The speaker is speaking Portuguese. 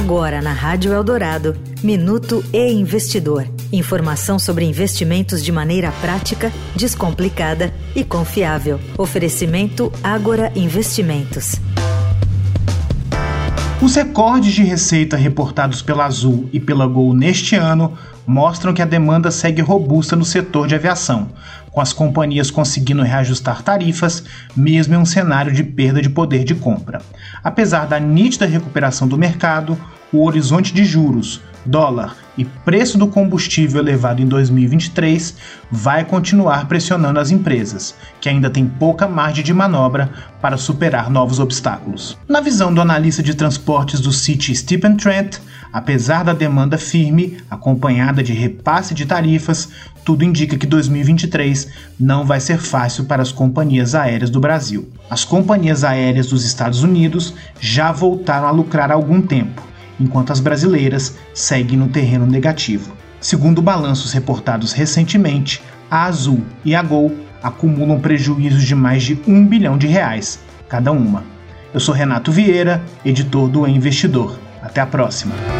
Agora na Rádio Eldorado, Minuto e Investidor. Informação sobre investimentos de maneira prática, descomplicada e confiável. Oferecimento Agora Investimentos. Os recordes de receita reportados pela Azul e pela Gol neste ano mostram que a demanda segue robusta no setor de aviação, com as companhias conseguindo reajustar tarifas, mesmo em um cenário de perda de poder de compra. Apesar da nítida recuperação do mercado, o horizonte de juros, dólar e preço do combustível elevado em 2023 vai continuar pressionando as empresas, que ainda têm pouca margem de manobra para superar novos obstáculos. Na visão do analista de transportes do City Stephen Trent, apesar da demanda firme, acompanhada de repasse de tarifas, tudo indica que 2023 não vai ser fácil para as companhias aéreas do Brasil. As companhias aéreas dos Estados Unidos já voltaram a lucrar há algum tempo enquanto as brasileiras seguem no terreno negativo. Segundo balanços reportados recentemente, a Azul e a Gol acumulam prejuízos de mais de um bilhão de reais, cada uma. Eu sou Renato Vieira, editor do e Investidor. Até a próxima.